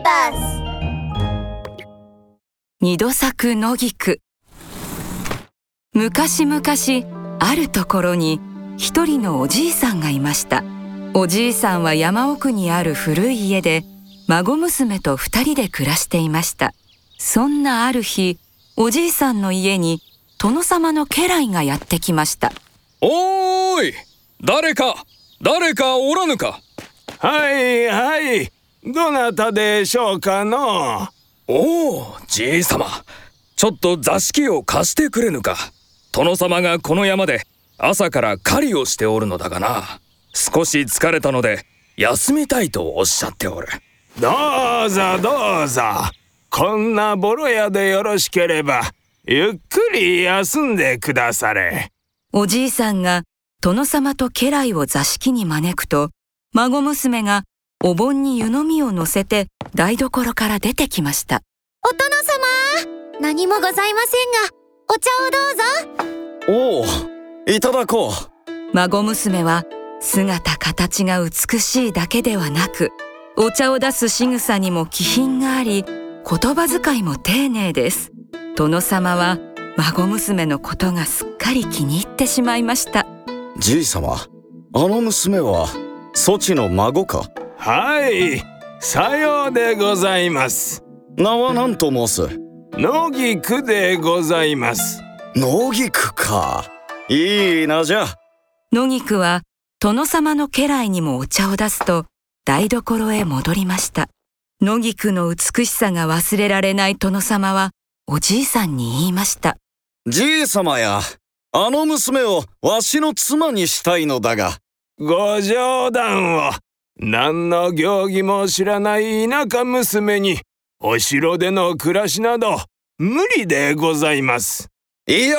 ーバス二度咲く野菊。昔々あるところに一人のおじいさんがいました。おじいさんは山奥にある古い家で孫娘と二人で暮らしていました。そんなある日おじいさんの家に殿様の家来がやってきました。おーい！誰か！誰かおらぬか？はいはいどなたでしょうかの？おおじい様。ちょっと座敷を貸してくれぬか。殿様がこの山で朝から狩りをしておるのだがな。少し疲れたので休みたいとおっしゃっておる。どうぞどうぞ。こんなボロ屋でよろしければゆっくり休んでくだされ。おじいさんが殿様と家来を座敷に招くと孫娘がお盆に湯飲みを乗せて台所から出てきました。お殿様何もございませんがお茶をどうぞ。おおいただこう。孫娘は姿形が美しいだけではなくお茶を出す仕草にも気品があり言葉遣いも丁寧です。殿様は孫娘のことがすっかり気に入ってしまいました。じい様あの娘はそちの孫かはい。さようでございます。名は何と申す？野菊でございます。野菊か。いいなじゃ野菊は殿様の家来にもお茶を出すと台所へ戻りました。野菊の美しさが忘れられない殿様はおじいさんに言いました。じい様やあの娘をわしの妻にしたいのだが。ご冗談を何の行儀も知らない田舎娘にお城での暮らしなど無理でございます。いや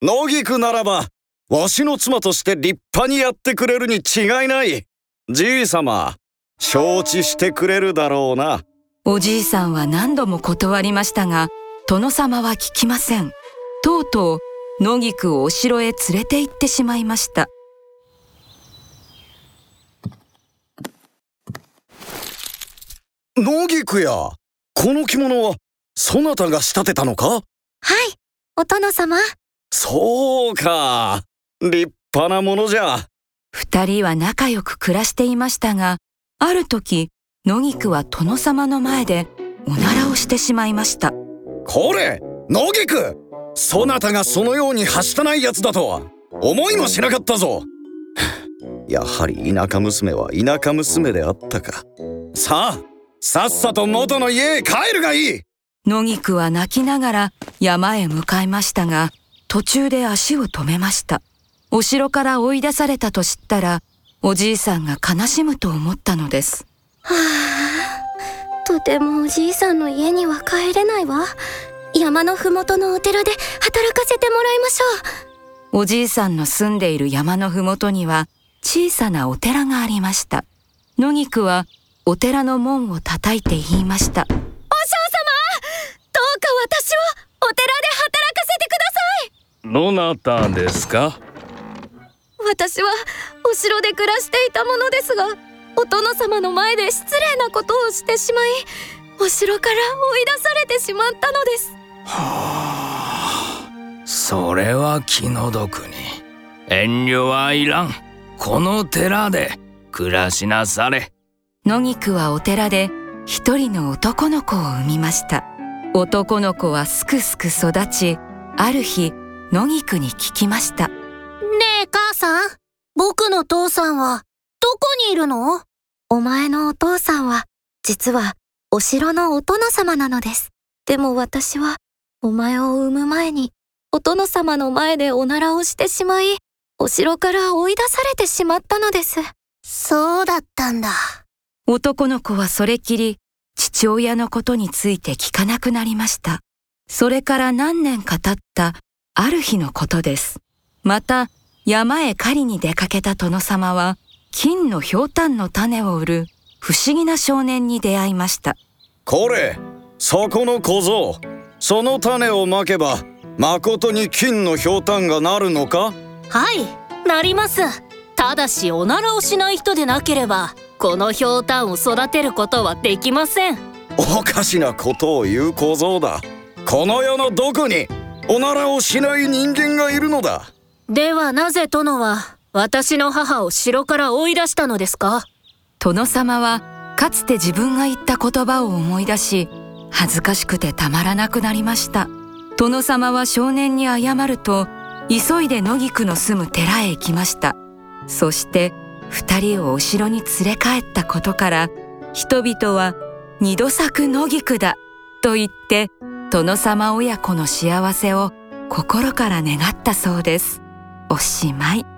野菊ならばわしの妻として立派にやってくれるに違いない。じい様承知してくれるだろうな。おじいさんは何度も断りましたが殿様は聞きません。とうとう野菊をお城へ連れて行ってしまいました野菊やこの着物はそなたが仕立てたのか？はいお殿様。そうか。立派なものじゃ。二人は仲良く暮らしていましたがある時野菊は殿様の前でおならをしてしまいました。これ野菊！そなたがそのようにはしたないやつだとは思いもしなかったぞ。やはり田舎娘は田舎娘であったか。さあさっさと元の家へ帰るがいい。野菊は泣きながら山へ向かいましたが途中で足を止めました。お城から追い出されたと知ったらおじいさんが悲しむと思ったのです。はあとてもおじいさんの家には帰れないわ。山のふもとのお寺で働かせてもらいましょう。おじいさんの住んでいる山のふもとには小さなお寺がありました。野菊はお寺の門を叩いて言いました。お嬢様どうか私をお寺で働かせてください。どなたですか？私はお城で暮らしていたものですがお殿様の前で失礼なことをしてしまいお城から追い出されてしまったのです。はあそれは気の毒に。遠慮はいらん。この寺で暮らしなされ野菊はお寺で一人の男の子を産みました。男の子はすくすく育ちある日野菊に聞きました。ねえ母さん僕の父さんはどこにいるの？お前のお父さんは実はお城のお殿様なのです。でも私はお前を産む前にお殿様の前でおならをしてしまいお城から追い出されてしまったのです。そうだったんだ男の子はそれきり父親のことについて聞かなくなりました。それから何年か経ったある日のことです。また山へ狩りに出かけた殿様は金のひょうたんの種を売る不思議な少年に出会いました。これそこの小僧。その種をまけば誠に金のひょうたんがなるのか？はいなります。ただしおならをしない人でなければこのひょうたんを育てることはできません。おかしなことを言う小僧だ。この世のどこにおならをしない人間がいるのだ。ではなぜ殿は私の母を城から追い出したのですか？殿様はかつて自分が言った言葉を思い出し恥ずかしくてたまらなくなりました。殿様は少年に謝ると急いで野菊の住む寺へ行きました。そして二人をお城に連れ帰ったことから人々は二度作野菊だと言って殿様親子の幸せを心から願ったそうです。おしまい。